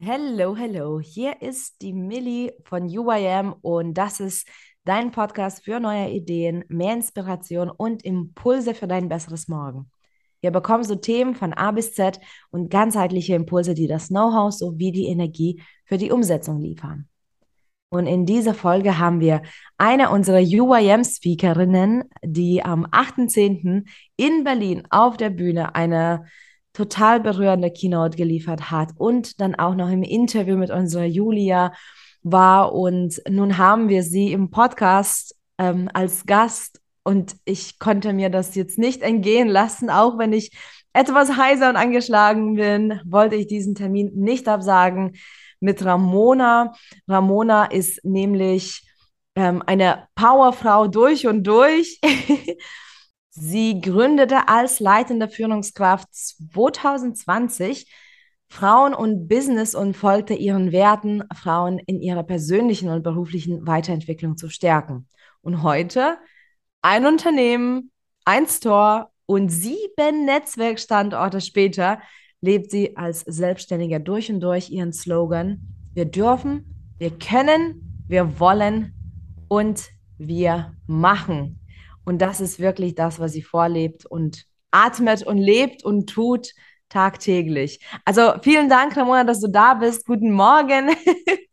Hello, hello. Hier ist die Millie von UIM und das ist dein Podcast für neue Ideen, mehr Inspiration und Impulse für dein besseres Morgen. Hier bekommst du Themen von A bis Z und ganzheitliche Impulse, die das Know-how sowie die Energie für die Umsetzung liefern. Und in dieser Folge haben wir eine unserer UIM-Speakerinnen, die am 8.10. in Berlin auf der Bühne eine total berührende Keynote geliefert hat und dann auch noch im Interview mit unserer Julia war. Und nun haben wir sie im Podcast ähm, als Gast und ich konnte mir das jetzt nicht entgehen lassen, auch wenn ich etwas heiser und angeschlagen bin, wollte ich diesen Termin nicht absagen mit Ramona. Ramona ist nämlich ähm, eine Powerfrau durch und durch. Sie gründete als leitende Führungskraft 2020 Frauen und Business und folgte ihren Werten, Frauen in ihrer persönlichen und beruflichen Weiterentwicklung zu stärken. Und heute ein Unternehmen, ein Store und sieben Netzwerkstandorte später lebt sie als Selbstständiger durch und durch ihren Slogan, wir dürfen, wir können, wir wollen und wir machen. Und das ist wirklich das, was sie vorlebt und atmet und lebt und tut tagtäglich. Also vielen Dank, Ramona, dass du da bist. Guten Morgen.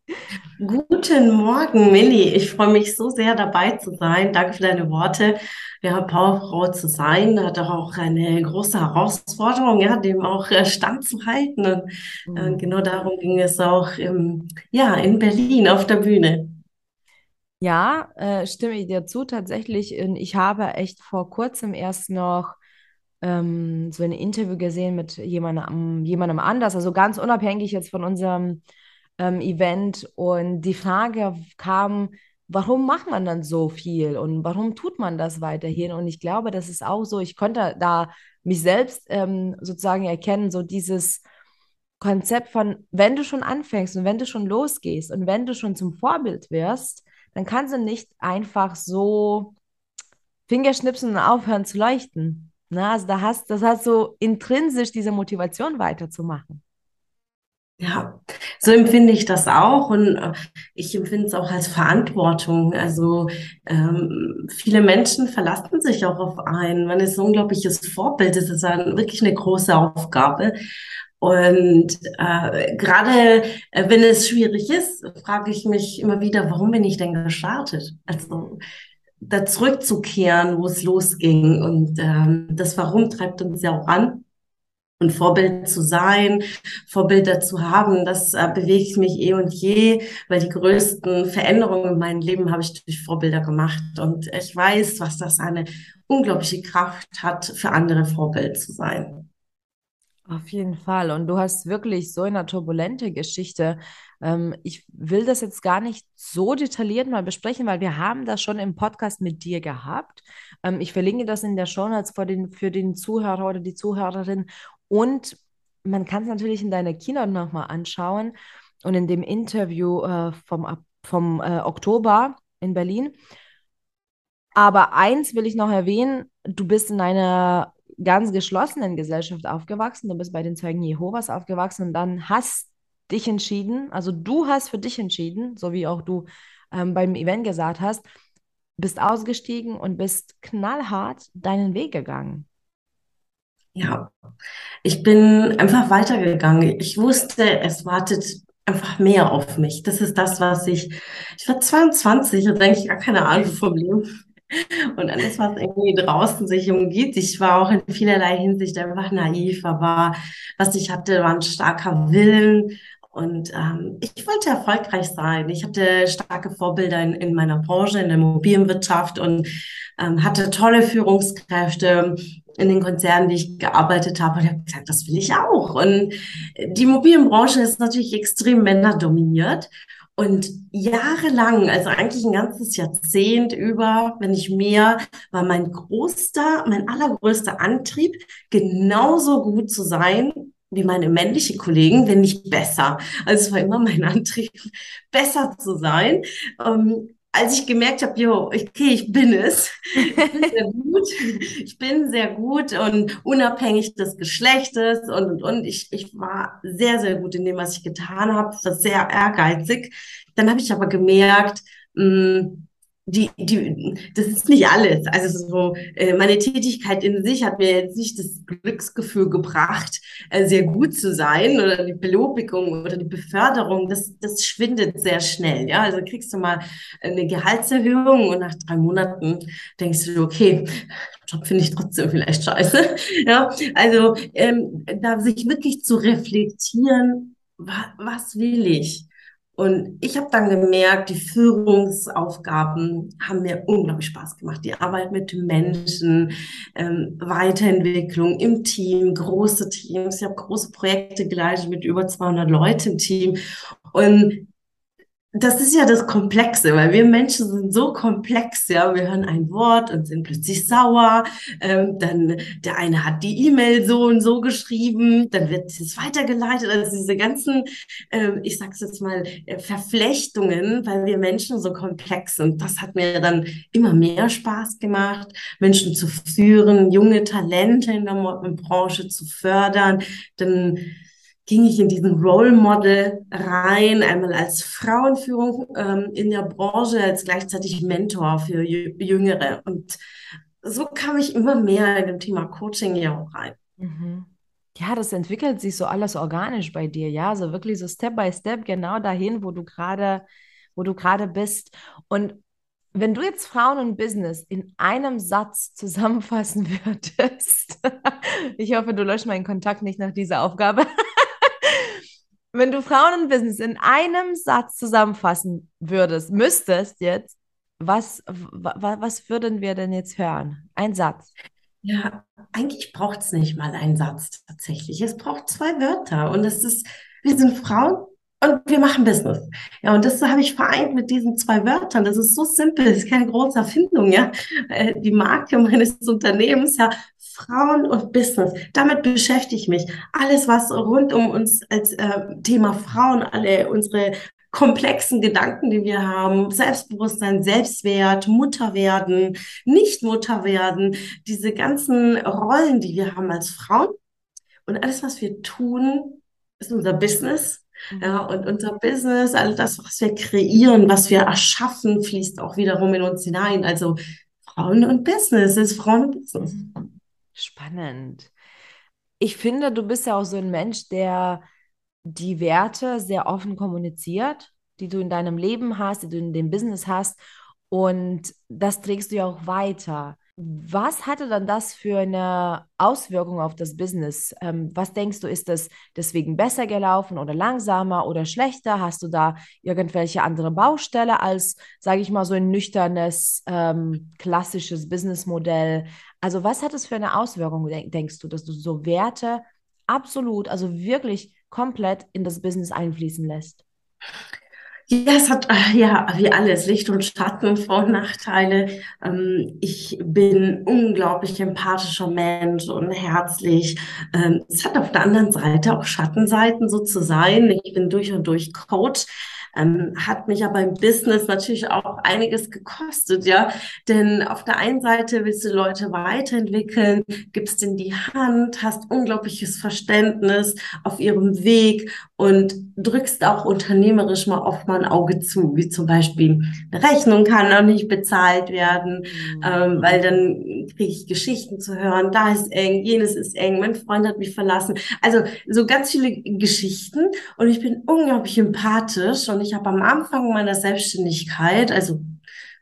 Guten Morgen, Milli. Ich freue mich so sehr dabei zu sein. Danke für deine Worte. Ja, Powerfrau zu sein, hat auch eine große Herausforderung, ja, dem auch äh, standzuhalten. Und äh, mhm. genau darum ging es auch im, ja, in Berlin auf der Bühne. Ja, äh, stimme ich dir zu. Tatsächlich, ich habe echt vor kurzem erst noch ähm, so ein Interview gesehen mit jemandem, jemandem anders, also ganz unabhängig jetzt von unserem ähm, Event. Und die Frage kam, warum macht man dann so viel und warum tut man das weiterhin? Und ich glaube, das ist auch so, ich konnte da mich selbst ähm, sozusagen erkennen, so dieses Konzept von, wenn du schon anfängst und wenn du schon losgehst und wenn du schon zum Vorbild wirst, dann kannst du nicht einfach so Fingerschnipsen und aufhören zu leuchten. Na, also da hast, das hat so intrinsisch diese Motivation weiterzumachen. Ja, so empfinde ich das auch und äh, ich empfinde es auch als Verantwortung. Also ähm, viele Menschen verlassen sich auch auf einen. Man ist ein unglaubliches Vorbild. Das ist ein, wirklich eine große Aufgabe. Und äh, gerade äh, wenn es schwierig ist, frage ich mich immer wieder, warum bin ich denn gestartet? Also da zurückzukehren, wo es losging. Und ähm, das Warum treibt uns ja auch an. Und Vorbild zu sein, Vorbilder zu haben, das äh, bewegt mich eh und je, weil die größten Veränderungen in meinem Leben habe ich durch Vorbilder gemacht. Und ich weiß, was das eine unglaubliche Kraft hat, für andere Vorbild zu sein. Auf jeden Fall. Und du hast wirklich so eine turbulente Geschichte. Ähm, ich will das jetzt gar nicht so detailliert mal besprechen, weil wir haben das schon im Podcast mit dir gehabt. Ähm, ich verlinke das in der Show Notes für den, für den Zuhörer oder die Zuhörerin. Und man kann es natürlich in deiner Keynote nochmal anschauen und in dem Interview äh, vom, vom äh, Oktober in Berlin. Aber eins will ich noch erwähnen, du bist in einer ganz geschlossenen Gesellschaft aufgewachsen, du bist bei den Zeugen Jehovas aufgewachsen und dann hast dich entschieden, also du hast für dich entschieden, so wie auch du ähm, beim Event gesagt hast, bist ausgestiegen und bist knallhart deinen Weg gegangen. Ja, ich bin einfach weitergegangen. Ich wusste, es wartet einfach mehr auf mich. Das ist das, was ich, ich war 22 und ich gar keine Ahnung vom Leben. Und alles, was irgendwie draußen sich umgibt, ich war auch in vielerlei Hinsicht einfach naiv, aber was ich hatte, war ein starker Willen. Und ähm, ich wollte erfolgreich sein. Ich hatte starke Vorbilder in, in meiner Branche, in der Immobilienwirtschaft und ähm, hatte tolle Führungskräfte in den Konzernen, die ich gearbeitet habe. Und ich habe gesagt, das will ich auch. Und die Immobilienbranche ist natürlich extrem männerdominiert. Und jahrelang, also eigentlich ein ganzes Jahrzehnt über, wenn nicht mehr, war mein größter, mein allergrößter Antrieb, genauso gut zu sein wie meine männlichen Kollegen, wenn nicht besser. Also es war immer mein Antrieb, besser zu sein. Ähm, als ich gemerkt habe, jo, okay, ich bin es, ich bin sehr gut, ich bin sehr gut und unabhängig des Geschlechtes und, und, und, ich, ich war sehr, sehr gut in dem, was ich getan habe, war sehr ehrgeizig. Dann habe ich aber gemerkt, mh, mm, die, die, das ist nicht alles. Also so, äh, meine Tätigkeit in sich hat mir jetzt nicht das Glücksgefühl gebracht, äh, sehr gut zu sein oder die Belobigung oder die Beförderung. Das, das schwindet sehr schnell. Ja, also kriegst du mal eine Gehaltserhöhung und nach drei Monaten denkst du, okay, Job finde ich trotzdem vielleicht scheiße. Ja, also ähm, da sich wirklich zu reflektieren, wa was will ich? Und ich habe dann gemerkt, die Führungsaufgaben haben mir unglaublich Spaß gemacht. Die Arbeit mit Menschen, ähm, Weiterentwicklung im Team, große Teams. Ich habe große Projekte geleitet mit über 200 Leuten im Team. Und das ist ja das Komplexe, weil wir Menschen sind so komplex, ja. Wir hören ein Wort und sind plötzlich sauer. Ähm, dann der eine hat die E-Mail so und so geschrieben, dann wird es weitergeleitet. Also diese ganzen, ähm, ich sag's jetzt mal, äh, Verflechtungen, weil wir Menschen so komplex sind. Das hat mir dann immer mehr Spaß gemacht, Menschen zu führen, junge Talente in der Branche zu fördern. Dann ging ich in diesen Role Model rein, einmal als Frauenführung ähm, in der Branche, als gleichzeitig Mentor für Jüngere. Und so kam ich immer mehr in dem Thema Coaching ja auch rein. Mhm. Ja, das entwickelt sich so alles organisch bei dir, ja, so wirklich so Step by Step genau dahin, wo du gerade, wo du gerade bist. Und wenn du jetzt Frauen und Business in einem Satz zusammenfassen würdest, ich hoffe, du löscht meinen Kontakt nicht nach dieser Aufgabe. Wenn du Frauen und Business in einem Satz zusammenfassen würdest, müsstest jetzt, was, was würden wir denn jetzt hören? Ein Satz. Ja, eigentlich braucht es nicht mal einen Satz tatsächlich. Es braucht zwei Wörter. Und es ist, wir sind Frauen und wir machen Business. Ja, und das habe ich vereint mit diesen zwei Wörtern. Das ist so simpel, das ist keine große Erfindung, ja. Äh, die Marke meines Unternehmens, ja, Frauen und Business. Damit beschäftige ich mich. Alles, was rund um uns als äh, Thema Frauen, alle unsere komplexen Gedanken, die wir haben, Selbstbewusstsein, Selbstwert, Mutter werden, nicht Mutter werden, diese ganzen Rollen, die wir haben als Frauen. Und alles, was wir tun, ist unser Business ja, mhm. und unser Business, all das, was wir kreieren, was wir erschaffen, fließt auch wiederum in uns hinein. Also Frauen und Business ist Frauen und Business. Spannend. Ich finde, du bist ja auch so ein Mensch, der die Werte sehr offen kommuniziert, die du in deinem Leben hast, die du in dem Business hast. Und das trägst du ja auch weiter. Was hatte dann das für eine Auswirkung auf das Business? Ähm, was denkst du, ist das deswegen besser gelaufen oder langsamer oder schlechter? Hast du da irgendwelche andere Baustelle als, sage ich mal, so ein nüchternes, ähm, klassisches Businessmodell? Also was hat es für eine Auswirkung, denkst du, dass du so Werte absolut, also wirklich komplett in das Business einfließen lässt? Ja, es hat äh, ja wie alles Licht und Schatten, Vor- und Nachteile. Ähm, ich bin unglaublich empathischer Mensch und herzlich. Ähm, es hat auf der anderen Seite auch Schattenseiten, so zu sein. Ich bin durch und durch Coach. Ähm, hat mich aber im Business natürlich auch einiges gekostet, ja. Denn auf der einen Seite willst du Leute weiterentwickeln, gibst in die Hand, hast unglaubliches Verständnis auf ihrem Weg und drückst auch unternehmerisch mal oft mal ein Auge zu, wie zum Beispiel eine Rechnung kann noch nicht bezahlt werden, mhm. ähm, weil dann kriege ich Geschichten zu hören, da ist eng, jenes ist eng, mein Freund hat mich verlassen. Also so ganz viele Geschichten und ich bin unglaublich empathisch und ich habe am Anfang meiner Selbstständigkeit, also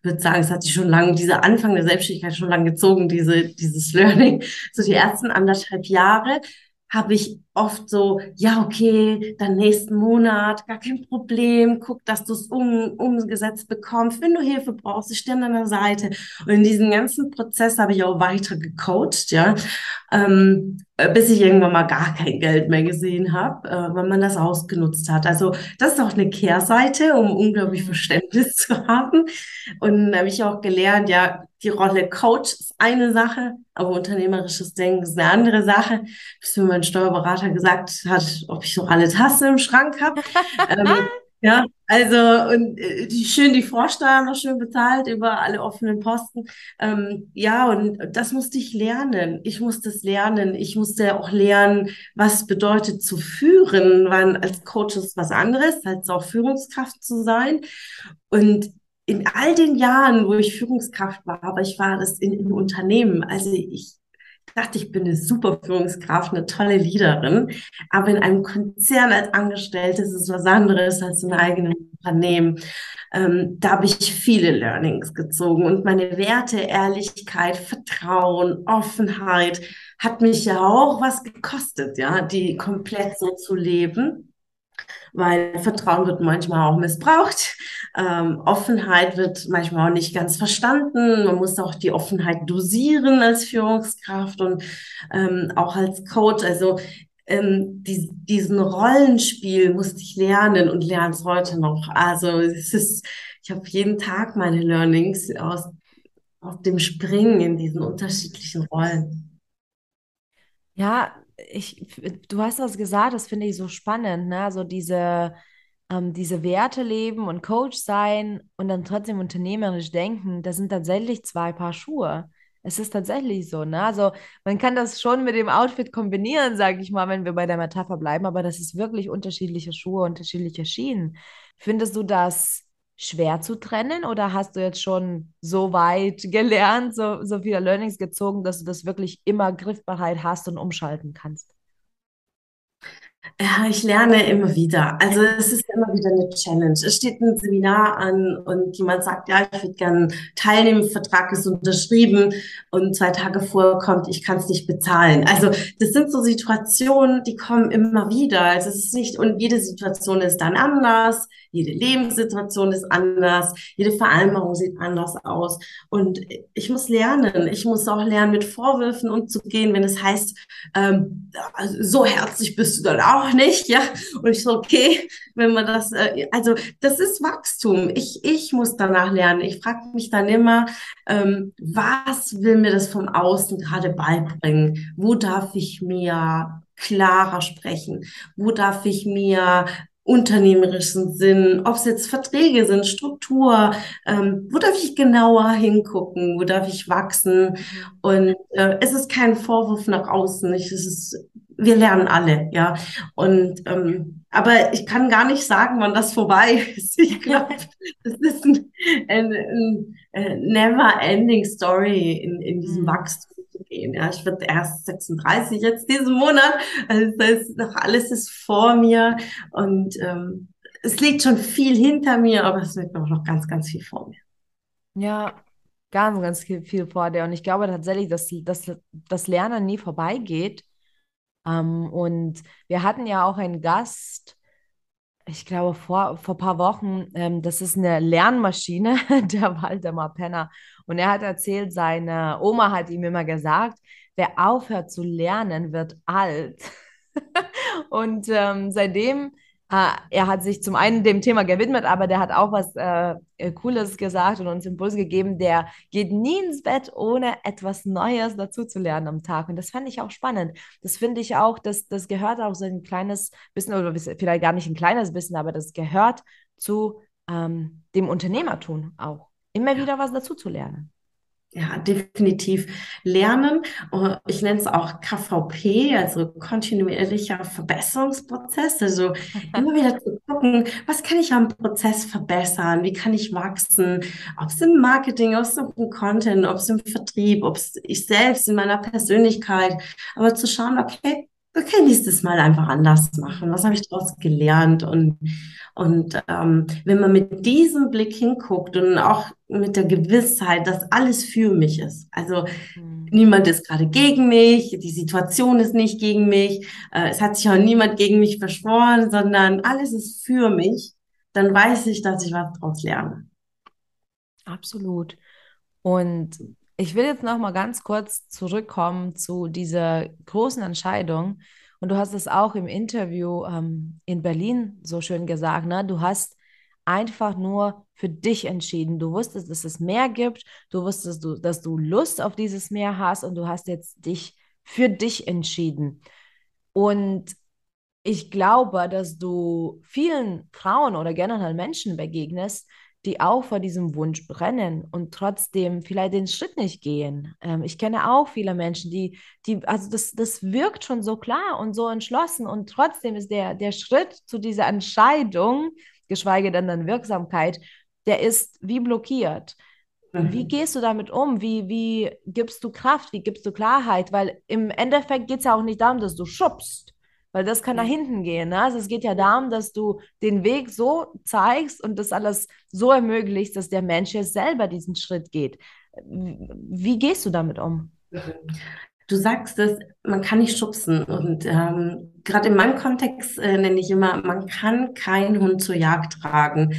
würde sagen, es hat sich schon lange, dieser Anfang der Selbstständigkeit schon lange gezogen, diese, dieses Learning, so die ersten anderthalb Jahre, habe ich oft so, ja, okay, dann nächsten Monat, gar kein Problem, guck, dass du es um, umgesetzt bekommst. Wenn du Hilfe brauchst, ich stehe an deiner Seite. Und in diesem ganzen Prozess habe ich auch weiter gecoacht, ja, ähm, bis ich irgendwann mal gar kein Geld mehr gesehen habe, äh, weil man das ausgenutzt hat. Also das ist auch eine Kehrseite, um unglaublich mhm. Verständnis zu haben. Und da habe ich auch gelernt, ja, die Rolle Coach ist eine Sache, aber unternehmerisches Denken ist eine andere Sache. Bis mir mein Steuerberater gesagt hat, ob ich so alle Tassen im Schrank habe. ähm, Ja, also und äh, die, schön die Vorsteuer noch schön bezahlt über alle offenen Posten. Ähm, ja, und das musste ich lernen. Ich musste es lernen. Ich musste auch lernen, was bedeutet zu führen, weil als Coach ist was anderes, als auch Führungskraft zu sein. Und in all den Jahren, wo ich Führungskraft war, aber ich war das in, in Unternehmen. Also ich dachte, ich bin eine super Führungskraft, eine tolle Leaderin. Aber in einem Konzern als Angestellte ist es was anderes als im eigenen Unternehmen. Ähm, da habe ich viele Learnings gezogen und meine Werte, Ehrlichkeit, Vertrauen, Offenheit hat mich ja auch was gekostet, ja, die komplett so zu leben weil Vertrauen wird manchmal auch missbraucht. Ähm, Offenheit wird manchmal auch nicht ganz verstanden. Man muss auch die Offenheit dosieren als Führungskraft und ähm, auch als Coach. Also ähm, die, diesen Rollenspiel musste ich lernen und lerne es heute noch. Also es ist, ich habe jeden Tag meine Learnings aus, aus dem Springen in diesen unterschiedlichen Rollen. Ja, ich, du hast das gesagt, das finde ich so spannend, ne? So diese, ähm, diese Werte leben und Coach sein und dann trotzdem unternehmerisch denken, das sind tatsächlich zwei Paar Schuhe. Es ist tatsächlich so, ne? Also man kann das schon mit dem Outfit kombinieren, sage ich mal, wenn wir bei der Metapher bleiben, aber das ist wirklich unterschiedliche Schuhe, unterschiedliche Schienen. Findest du das schwer zu trennen oder hast du jetzt schon so weit gelernt, so, so viele Learnings gezogen, dass du das wirklich immer griffbereit hast und umschalten kannst? Ja, ich lerne immer wieder. Also es ist immer wieder eine Challenge. Es steht ein Seminar an und jemand sagt, ja, ich würde gerne teilnehmen, Vertrag ist unterschrieben und zwei Tage vorher kommt, ich kann es nicht bezahlen. Also das sind so Situationen, die kommen immer wieder. Also es ist nicht, und jede Situation ist dann anders, jede Lebenssituation ist anders, jede Vereinbarung sieht anders aus. Und ich muss lernen. Ich muss auch lernen, mit Vorwürfen umzugehen, wenn es heißt, ähm, so herzlich bist du dann auch nicht, ja. Und ich so, okay, wenn man das, äh, also das ist Wachstum. Ich, ich muss danach lernen. Ich frage mich dann immer, ähm, was will mir das vom Außen gerade beibringen? Wo darf ich mir klarer sprechen? Wo darf ich mir unternehmerischen Sinn, ob es jetzt Verträge sind, Struktur, ähm, wo darf ich genauer hingucken, wo darf ich wachsen? Und äh, es ist kein Vorwurf nach außen, es ist wir lernen alle, ja. Und ähm, aber ich kann gar nicht sagen, wann das vorbei ist. Ich glaube, das ist ein, ein, ein, ein never-ending Story in, in diesem mhm. Wachstum gehen. Ja, ich werde erst 36 jetzt diesen Monat. Also das heißt, noch alles ist vor mir und ähm, es liegt schon viel hinter mir, aber es liegt auch noch ganz, ganz viel vor mir. Ja, ganz, ganz viel vor dir. Und ich glaube tatsächlich, dass, dass das Lernen nie vorbeigeht ähm, und wir hatten ja auch einen Gast, ich glaube, vor, vor ein paar Wochen, ähm, das ist eine Lernmaschine, der Waldemar Penner. Und er hat erzählt, seine Oma hat ihm immer gesagt, wer aufhört zu lernen, wird alt. und ähm, seitdem Ah, er hat sich zum einen dem Thema gewidmet, aber der hat auch was äh, äh, Cooles gesagt und uns Impuls gegeben. Der geht nie ins Bett, ohne etwas Neues dazu zu lernen am Tag. Und das fand ich auch spannend. Das finde ich auch, das, das gehört auch so ein kleines bisschen, oder vielleicht gar nicht ein kleines bisschen, aber das gehört zu ähm, dem Unternehmertum auch. Immer wieder was dazu zu lernen. Ja, definitiv lernen. Ich nenne es auch KVP, also kontinuierlicher Verbesserungsprozess. Also immer wieder zu gucken, was kann ich am Prozess verbessern? Wie kann ich wachsen? Ob es im Marketing, ob es im Content, ob es im Vertrieb, ob es ich selbst in meiner Persönlichkeit. Aber zu schauen, okay, okay, nächstes Mal einfach anders machen. Was habe ich daraus gelernt? Und und ähm, wenn man mit diesem Blick hinguckt und auch mit der Gewissheit, dass alles für mich ist, also mhm. niemand ist gerade gegen mich, die Situation ist nicht gegen mich, äh, es hat sich auch niemand gegen mich verschworen, sondern alles ist für mich, dann weiß ich, dass ich was daraus lerne. Absolut. Und ich will jetzt noch mal ganz kurz zurückkommen zu dieser großen Entscheidung, und du hast es auch im Interview ähm, in Berlin so schön gesagt, ne? Du hast einfach nur für dich entschieden. Du wusstest, dass es mehr gibt. Du wusstest, dass du Lust auf dieses Meer hast und du hast jetzt dich für dich entschieden. Und ich glaube, dass du vielen Frauen oder generell Menschen begegnest, die auch vor diesem Wunsch brennen und trotzdem vielleicht den Schritt nicht gehen. Ähm, ich kenne auch viele Menschen, die, die, also das, das wirkt schon so klar und so entschlossen und trotzdem ist der, der Schritt zu dieser Entscheidung, geschweige denn dann Wirksamkeit, der ist wie blockiert. Wie Mhm. gehst du damit um? Wie, wie gibst du Kraft? Wie gibst du Klarheit? Weil im Endeffekt geht es ja auch nicht darum, dass du schubst, weil das kann nach hinten gehen. Ne? Also es geht ja darum, dass du den Weg so zeigst und das alles so ermöglicht, dass der Mensch jetzt selber diesen Schritt geht. Wie, gehst du damit um? Du sagst es, man kann nicht schubsen. Und ähm, gerade in meinem Kontext äh, nenne ich immer, man kann keinen Hund zur Jagd tragen.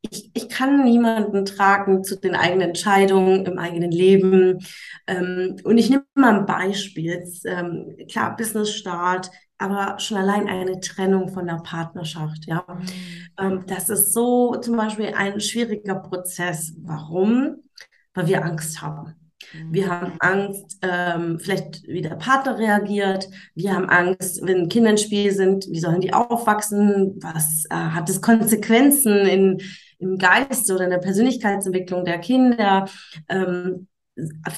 Ich, ich kann niemanden tragen zu den eigenen Entscheidungen im eigenen Leben. Ähm, und ich nehme mal ein Beispiel. Jetzt, ähm, klar, Business-Start, aber schon allein eine Trennung von der Partnerschaft, ja. Mm, Ähm, das ist so zum Beispiel ein schwieriger Prozess. Warum? Weil wir Angst haben. Wir mm, haben Angst, ähm, vielleicht wie der Partner reagiert. Wir haben Angst, wenn Kinder im Spiel sind, wie sollen die aufwachsen? Was äh, hat es Konsequenzen in, im Geist oder in der Persönlichkeitsentwicklung der Kinder? Ähm,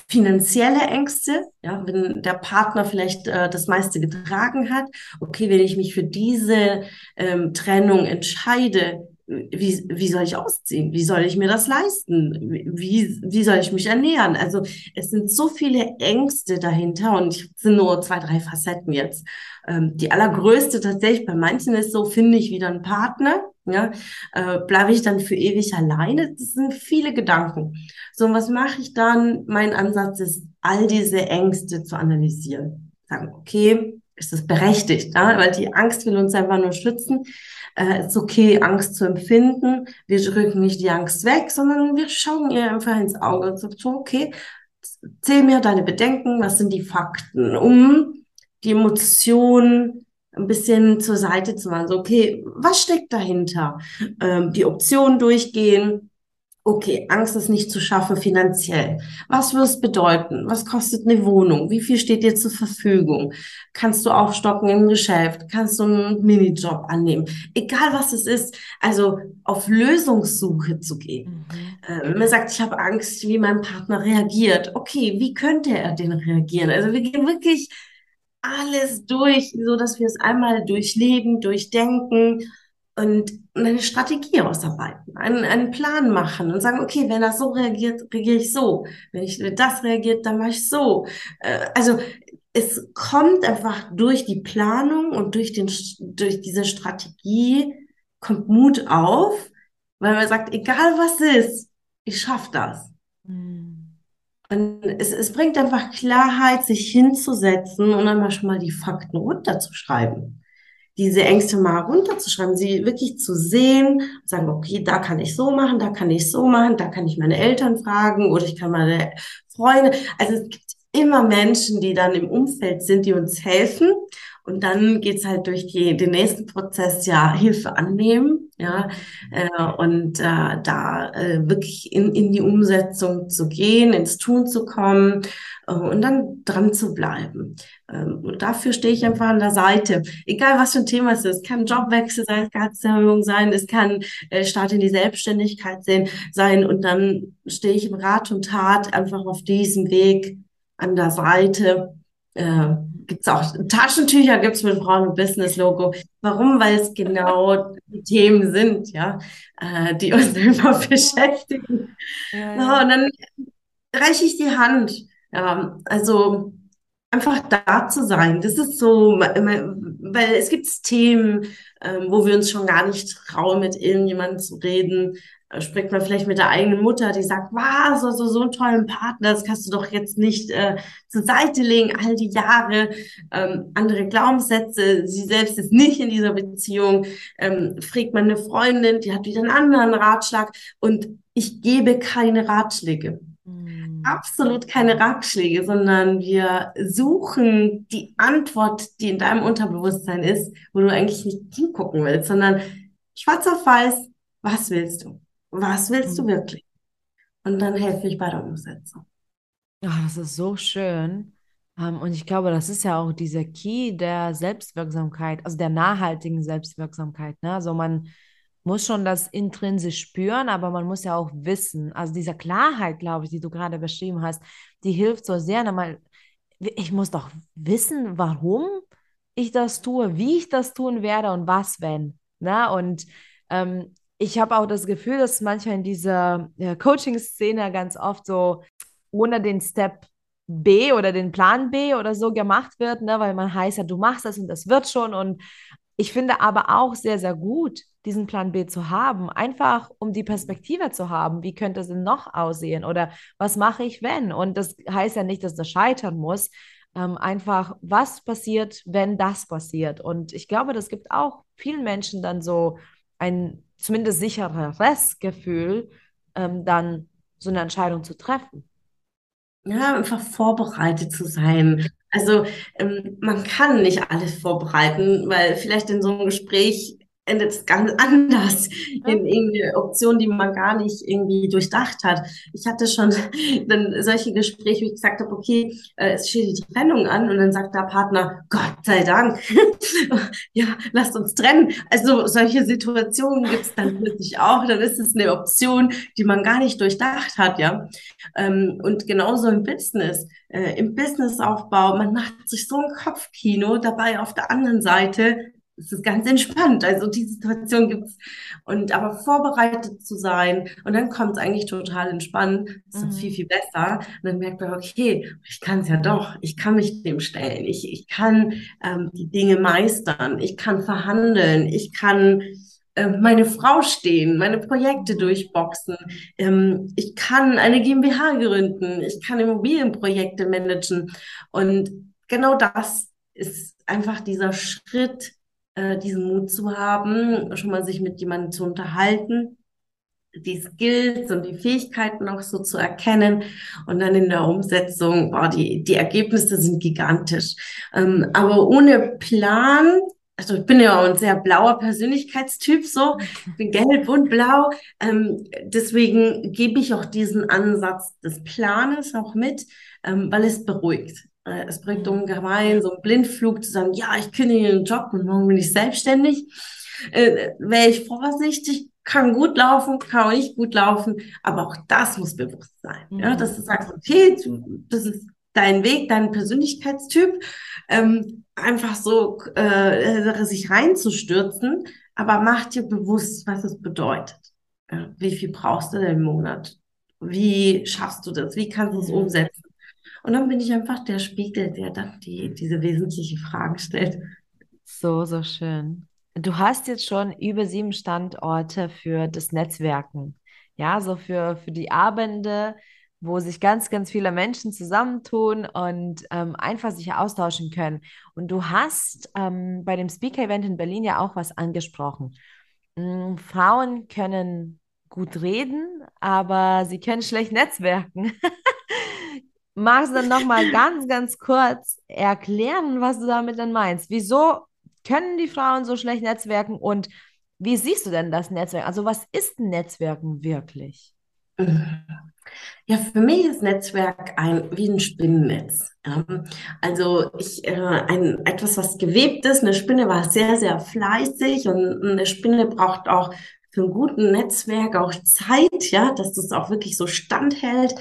finanzielle Ängste, ja, wenn der Partner vielleicht äh, das meiste getragen hat. Okay, wenn ich mich für diese ähm, Trennung entscheide, wie, wie soll ich ausziehen? Wie soll ich mir das leisten? Wie, wie soll ich mich ernähren? Also es sind so viele Ängste dahinter und es sind nur zwei, drei Facetten jetzt. Ähm, die allergrößte tatsächlich bei manchen ist so, finde ich wieder einen Partner. Ja, äh, bleibe ich dann für ewig alleine? Das sind viele Gedanken. So, und was mache ich dann? Mein Ansatz ist, all diese Ängste zu analysieren. Sagen, okay, ist das berechtigt? Ja? Weil die Angst will uns einfach nur schützen äh, ist okay, Angst zu empfinden. Wir drücken nicht die Angst weg, sondern wir schauen ihr einfach ins Auge und sagen so, okay, zähl mir deine Bedenken, was sind die Fakten, um die Emotionen ein bisschen zur Seite zu machen. So, okay, was steckt dahinter? Ähm, die Optionen durchgehen, Okay, Angst ist nicht zu schaffen finanziell. Was würde es bedeuten? Was kostet eine Wohnung? Wie viel steht dir zur Verfügung? Kannst du aufstocken im Geschäft? Kannst du einen Minijob annehmen? Egal was es ist, also auf Lösungssuche zu gehen. mhm, Äh, man sagt, ich habe Angst, wie mein Partner reagiert. Okay, wie könnte er denn reagieren? Also wir gehen wirklich alles durch, so dass wir es einmal durchleben, durchdenken und eine Strategie ausarbeiten, einen, einen Plan machen und sagen, okay, wenn er so reagiert, reagiere ich so. Wenn ich wenn das reagiert, dann mache ich so. Äh, also es kommt einfach durch die Planung und durch den, durch diese Strategie kommt Mut auf, weil man sagt, egal was ist, ich schaffe das. Und es, es bringt einfach Klarheit, sich hinzusetzen und einmal schon mal die Fakten runterzuschreiben diese Ängste mal runterzuschreiben, sie wirklich zu sehen, sagen, okay, da kann ich so machen, da kann ich so machen, da kann ich meine Eltern fragen oder ich kann meine Freunde. Also es gibt immer Menschen, die dann im Umfeld sind, die uns helfen. Und dann geht's halt durch die, den nächsten Prozess, ja, Hilfe annehmen, ja, äh, und äh, da äh, wirklich in, in die Umsetzung zu gehen, ins Tun zu kommen äh, und dann dran zu bleiben. Ähm, und dafür stehe ich einfach an der Seite. Egal was für ein Thema es ist. Kann Jobwechsel sein, es kann Gehaltserhöhung sein, es kann äh, Start in die Selbstständigkeit sein. Und dann stehe ich im Rat und Tat einfach auf diesem Weg an der Seite. Äh, gibt's auch Taschentücher gibt's mit Frauen und Business Logo. Warum? Weil es genau die Themen sind, ja, äh, die uns immer beschäftigen. ja, Ja, ja. und dann reiche ich die Hand. Ja, also einfach da zu sein. Das ist so, weil es gibt Themen, ähm, wo wir uns schon gar nicht trauen, mit irgendjemandem zu reden. Da spricht man vielleicht mit der eigenen Mutter, die sagt, was, also so einen tollen Partner, das kannst du doch jetzt nicht äh, zur Seite legen, all die Jahre, ähm, andere Glaubenssätze, sie selbst ist nicht in dieser Beziehung, ähm, fragt man eine Freundin, die hat wieder einen anderen Ratschlag und ich gebe keine Ratschläge. Mm, absolut keine Ratschläge, sondern wir suchen die Antwort, die in deinem Unterbewusstsein ist, wo du eigentlich nicht hingucken willst, sondern schwarz auf weiß, was willst du? Was willst du mm. wirklich? Und dann helfe ich bei der Umsetzung. Ach, das ist so schön. Ähm, und ich glaube, das ist ja auch dieser Key der Selbstwirksamkeit, also der nachhaltigen Selbstwirksamkeit. Ne? Also man muss schon das intrinsisch spüren, aber man muss ja auch wissen. Also diese Klarheit, glaube ich, die du gerade beschrieben hast, die hilft so sehr. Ich muss doch wissen, warum ich das tue, wie ich das tun werde und was, wenn. Ne? Und ähm, ich habe auch das Gefühl, dass manchmal in dieser ja, Coaching-Szene ganz oft so ohne den Step B oder den Plan B oder so gemacht wird, ne? weil man heißt ja, du machst das und das wird schon. Und ich finde aber auch sehr, sehr gut, diesen Plan B zu haben, einfach um die Perspektive zu haben, wie könnte es denn noch aussehen oder was mache ich, wenn? Und das heißt ja nicht, dass das scheitern muss, ähm, einfach, was passiert, wenn das passiert? Und ich glaube, das gibt auch vielen Menschen dann so ein zumindest sichereres Gefühl, ähm, dann so eine Entscheidung zu treffen. Ja, einfach vorbereitet zu sein. Also ähm, man kann nicht alles vorbereiten, weil vielleicht in so einem Gespräch endet es ganz anders in irgendeine Option, die man gar nicht irgendwie durchdacht hat. Ich hatte schon dann solche Gespräche, wo ich gesagt habe, okay, äh, es steht die Trennung an und dann sagt der Partner, Gott sei Dank, ja, lasst uns trennen. Also solche Situationen gibt es dann plötzlich auch. Dann ist es eine Option, die man gar nicht durchdacht hat, ja. Ähm, und genauso im Business, äh, im Businessaufbau, man macht sich so ein Kopfkino dabei auf der anderen Seite es ist ganz entspannt. Also die Situation gibt's. Und aber vorbereitet zu sein und dann kommt es eigentlich total entspannt. Ist mhm. viel, viel besser. Und dann merkt man, okay, ich kann es ja doch. Ich kann mich dem stellen. Ich, ich kann ähm, die Dinge meistern. Ich kann verhandeln. Ich kann äh, meine Frau stehen, meine Projekte durchboxen. Ähm, ich kann eine GmbH gründen. Ich kann Immobilienprojekte managen. Und genau das ist einfach dieser Schritt, äh, diesen Mut zu haben, schon mal sich mit jemandem zu unterhalten, die Skills und die Fähigkeiten auch so zu erkennen und dann in der Umsetzung, boah, die, die Ergebnisse sind gigantisch. Ähm, aber ohne Plan, also ich bin ja auch ein sehr blauer Persönlichkeitstyp, so, ich bin gelb und blau, ähm, deswegen gebe ich auch diesen Ansatz des Planes auch mit, ähm, weil es beruhigt. Äh, es bringt ungemein, so ein Blindflug zu sagen, ja, ich kündige den Job und morgen bin ich selbstständig. Äh, Wäre ich vorsichtig, kann gut laufen, kann auch nicht gut laufen, aber auch das muss bewusst sein. Mhm. Ja, dass du sagst, okay, du, das ist dein Weg, dein Persönlichkeitstyp, ähm, einfach so äh, sich reinzustürzen, aber mach dir bewusst, was es bedeutet. Ja, wie viel brauchst du denn im Monat? Wie schaffst du das? Wie kannst du es mhm. umsetzen? Und dann bin ich einfach der Spiegel, der dann die, diese wesentlichen Fragen stellt. So, so schön. Du hast jetzt schon über sieben Standorte für das Netzwerken. Ja, so für, für die Abende, wo sich ganz, ganz viele Menschen zusammentun und ähm, einfach sich austauschen können. Und du hast ähm, bei dem Speaker-Event in Berlin ja auch was angesprochen. Mhm, Frauen können gut reden, aber sie können schlecht netzwerken. Magst du dann nochmal ganz, ganz kurz erklären, was du damit dann meinst? Wieso können die Frauen so schlecht netzwerken und wie siehst du denn das Netzwerk? Also was ist Netzwerken wirklich? Ja, für mich ist Netzwerk ein, wie ein Spinnennetz. Also ich, äh, ein, etwas, was gewebt ist. Eine Spinne war sehr, sehr fleißig und eine Spinne braucht auch für ein gutes Netzwerk auch Zeit, ja, dass das auch wirklich so standhält.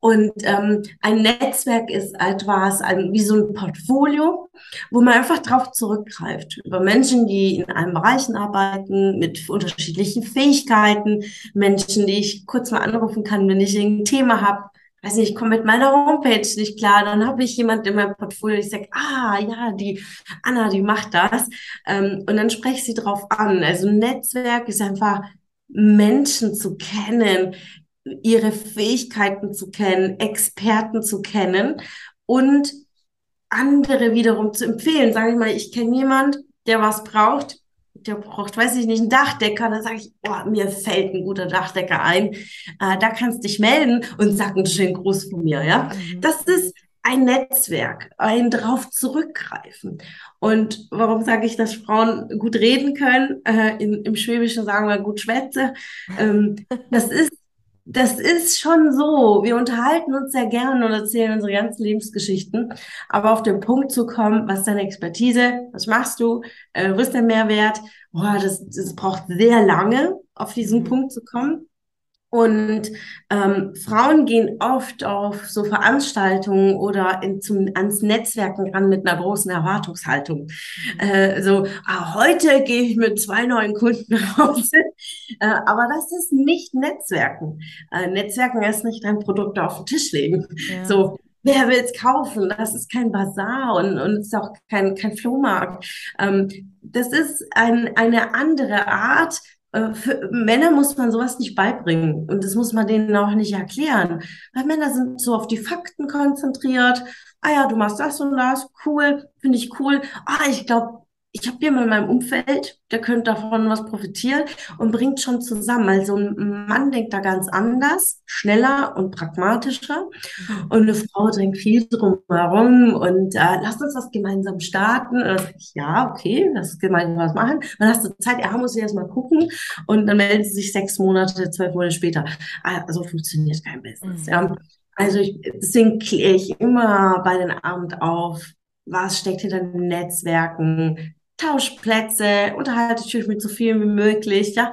Und ähm, ein Netzwerk ist etwas ein, wie so ein Portfolio, wo man einfach drauf zurückgreift. Über Menschen, die in allen Bereichen arbeiten, mit unterschiedlichen Fähigkeiten, Menschen, die ich kurz mal anrufen kann, wenn ich ein Thema habe. Weiß nicht, ich komme mit meiner Homepage nicht klar, dann habe ich jemand in meinem Portfolio, ich sage, ah ja, die Anna, die macht das. Ähm, und dann spreche ich sie drauf an. Also ein Netzwerk ist einfach Menschen zu kennen, ihre Fähigkeiten zu kennen, Experten zu kennen und andere wiederum zu empfehlen. Sage ich mal, ich kenne jemand, der was braucht, der braucht, weiß ich nicht, einen Dachdecker, dann sage ich, oh, mir fällt ein guter Dachdecker ein, äh, da kannst du dich melden und sag einen schönen Gruß von mir, ja. Mhm. Das ist ein Netzwerk, ein drauf zurückgreifen. Und warum sage ich, dass Frauen gut reden können? Äh, in, Im Schwäbischen sagen wir gut schwätze. Ähm, das ist das ist schon so. Wir unterhalten uns sehr gern und erzählen unsere ganzen Lebensgeschichten. Aber auf den Punkt zu kommen, was ist deine Expertise? Was machst du? Äh, wo ist der Mehrwert? Boah, das, das braucht sehr lange, auf diesen mhm. Punkt zu kommen. Und ähm, Frauen gehen oft auf so Veranstaltungen oder in, zum, ans Netzwerken ran mit einer großen Erwartungshaltung. Äh, so, ah, heute gehe ich mit zwei neuen Kunden Hause. Äh, aber das ist nicht Netzwerken. Äh, Netzwerken ist nicht ein Produkt auf den Tisch legen. Ja. So, wer will es kaufen? Das ist kein Bazar und, und ist auch kein, kein Flohmarkt. Ähm, das ist ein, eine andere Art, für Männer muss man sowas nicht beibringen und das muss man denen auch nicht erklären, weil Männer sind so auf die Fakten konzentriert. Ah ja, du machst das und das, cool, finde ich cool. Ah, ich glaube, ich habe jemanden in meinem Umfeld, der könnte davon was profitieren und bringt schon zusammen. Also ein Mann denkt da ganz anders, schneller und pragmatischer. Mhm. Und eine Frau denkt viel drumherum und äh, lasst uns das gemeinsam starten. Ich, ja, okay, lass uns gemeinsam was machen. Dann hast du Zeit, ja, muss ich erst mal gucken. Und dann melden sie sich sechs Monate, zwölf Monate später. Also funktioniert kein Business. Mhm. Ja. Also ich, deswegen kläre ich immer bei den Abend auf, was steckt hinter den Netzwerken, Tauschplätze, unterhalte dich mit so vielen wie möglich, ja.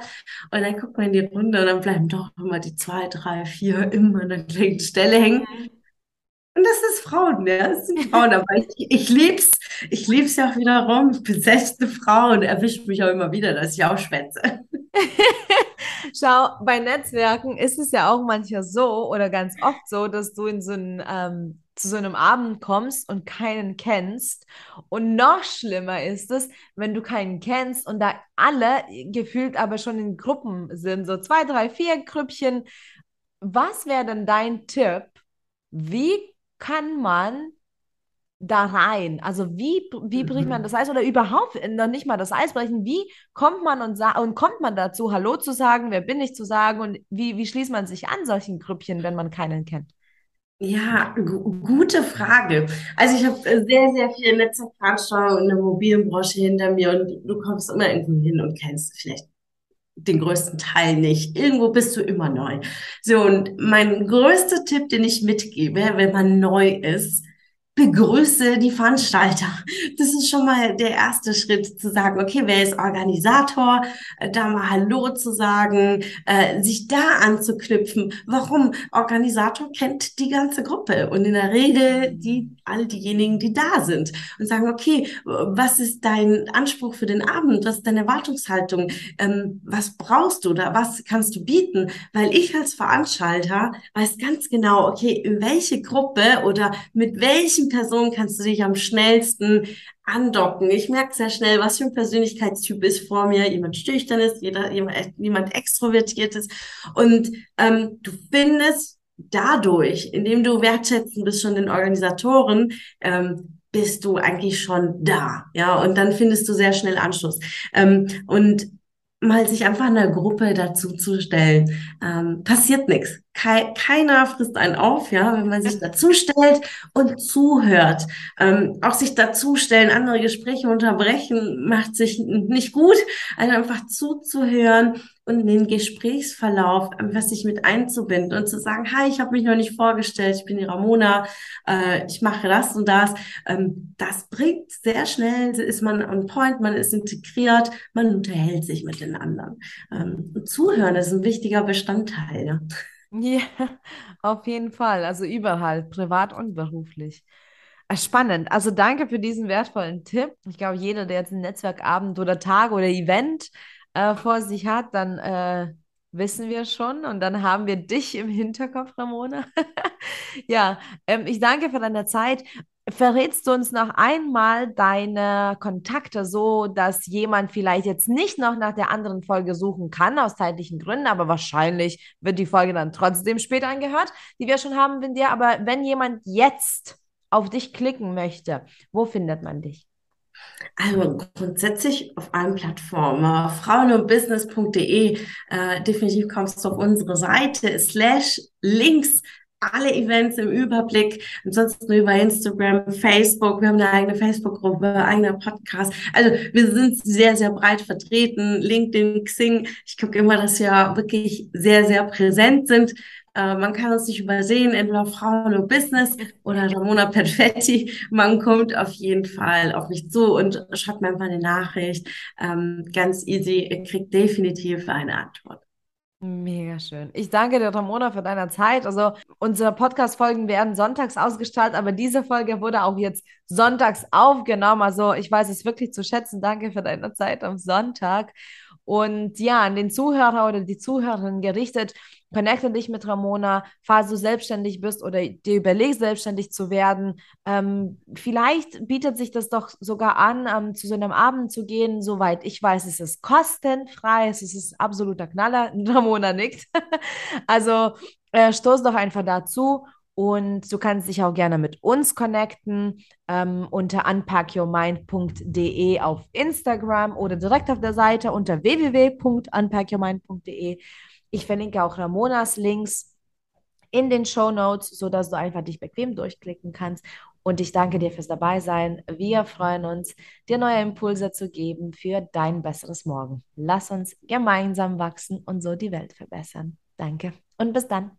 Und dann guckt man in die Runde und dann bleiben doch immer die zwei, drei, vier immer an der gleichen Stelle hängen. Und das ist Frauen, ja, das sind Frauen, aber ich, ich lieb's, ich lieb's ja auch wiederum, besetzte Frauen erwischt mich auch immer wieder, dass ich auch schwätze. Schau, bei Netzwerken ist es ja auch manchmal so oder ganz oft so, dass du in so ein ähm, zu so einem Abend kommst und keinen kennst. Und noch schlimmer ist es, wenn du keinen kennst und da alle gefühlt aber schon in Gruppen sind, so zwei, drei, vier Grüppchen. Was wäre denn dein Tipp? Wie kann man da rein? Also wie, wie bricht man mhm. das Eis oder überhaupt noch nicht mal das Eis brechen? Wie kommt man und, und kommt man dazu, Hallo zu sagen, wer bin ich zu sagen und wie, wie schließt man sich an solchen Grüppchen, wenn man keinen kennt? Ja, gute Frage. Also ich habe äh, sehr, sehr viel Netzwerkveranstaltungen in der Immobilienbranche hinter mir und du kommst immer irgendwo hin und kennst vielleicht den größten Teil nicht. Irgendwo bist du immer neu. So, und mein größter Tipp, den ich mitgebe, wenn man neu ist, begrüße die Veranstalter. Das ist schon mal der erste Schritt zu sagen, okay, wer ist Organisator? Äh, da mal Hallo zu sagen, äh, sich da anzuknüpfen. Warum? Organisator kennt die ganze Gruppe und in der Regel die, all diejenigen, die da sind und sagen, okay, was ist dein Anspruch für den Abend? Was ist deine Erwartungshaltung? Ähm, was brauchst du da? Was kannst du bieten? Weil ich als Veranstalter weiß ganz genau, okay, in welche Gruppe oder mit welchem welchen Personen kannst du dich am schnellsten andocken? Ich merke sehr schnell, was für ein Persönlichkeitstyp ist vor mir. Jemand schüchtern ist, jeder, jemand, jemand extrovertiert ist. Und ähm, du findest dadurch, indem du wertschätzen bist schon den Organisatoren, ähm, bist du eigentlich schon da, ja, und dann findest du sehr schnell Anschluss. Ähm, und mal sich einfach einer Gruppe dazu zu stellen, ähm, passiert nichts. Kei keiner frisst einen auf, ja, wenn man sich dazu stellt und zuhört. Ähm, auch sich dazustellen, andere Gespräche unterbrechen, macht sich nicht gut. Also einfach zuzuhören und den Gesprächsverlauf einfach sich mit einzubinden und zu sagen, hi, ich habe mich noch nicht vorgestellt, ich bin die Ramona, äh, ich mache das und das. Ähm, das bringt sehr schnell, ist man on point, man ist integriert, man unterhält sich mit den anderen. Ähm, zuhören ist ein wichtiger Bestandteil. Ja. Ja, auf jeden Fall. Also überall, privat und beruflich. Ah, spannend. Also danke für diesen wertvollen Tipp. Ich glaube, jeder, der jetzt einen Netzwerkabend oder Tag oder Event äh, vor sich hat, dann äh, wissen wir schon und dann haben wir dich im Hinterkopf, Ramona. ja, ähm, ich danke für deine Zeit. Verrätst du uns noch einmal deine Kontakte, so dass jemand vielleicht jetzt nicht noch nach der anderen Folge suchen kann, aus zeitlichen Gründen, aber wahrscheinlich wird die Folge dann trotzdem später angehört, die wir schon haben mit dir. Aber wenn jemand jetzt auf dich klicken möchte, wo findet man dich? Also grundsätzlich auf allen Plattformen. Frauenundbusiness.de, äh, definitiv kommst du auf unsere Seite, slash links alle Events im Überblick. Ansonsten über Instagram, Facebook. Wir haben eine eigene Facebook-Gruppe, eigener Podcast. Also wir sind sehr, sehr breit vertreten. LinkedIn, Xing. Ich gucke immer, dass wir wirklich sehr, sehr präsent sind. Äh, man kann uns nicht übersehen, entweder Frauen oder Business oder Ramona Perfetti. Man kommt auf jeden Fall auf mich zu und schreibt mir einfach eine Nachricht. Ähm, ganz easy, ihr kriegt definitiv eine Antwort. Mega schön. Ich danke dir, Ramona, für deine Zeit. Also, unsere Podcast-Folgen werden sonntags ausgestrahlt, aber diese Folge wurde auch jetzt sonntags aufgenommen. Also, ich weiß es wirklich zu schätzen. Danke für deine Zeit am Sonntag. Und ja, an den Zuhörer oder die Zuhörerin gerichtet, connecte dich mit Ramona, falls du selbstständig bist oder dir überlegst, selbstständig zu werden. Ähm, vielleicht bietet sich das doch sogar an, ähm, zu so einem Abend zu gehen. Soweit ich weiß, es ist kostenfrei, es ist absoluter Knaller. Ramona nickt. also äh, stoß doch einfach dazu und du kannst dich auch gerne mit uns connecten ähm, unter unpackyourmind.de auf Instagram oder direkt auf der Seite unter www.unpackyourmind.de. Ich verlinke auch Ramonas Links in den Show Notes, sodass du einfach dich bequem durchklicken kannst. Und ich danke dir fürs Dabeisein. Wir freuen uns, dir neue Impulse zu geben für dein besseres Morgen. Lass uns gemeinsam wachsen und so die Welt verbessern. Danke und bis dann.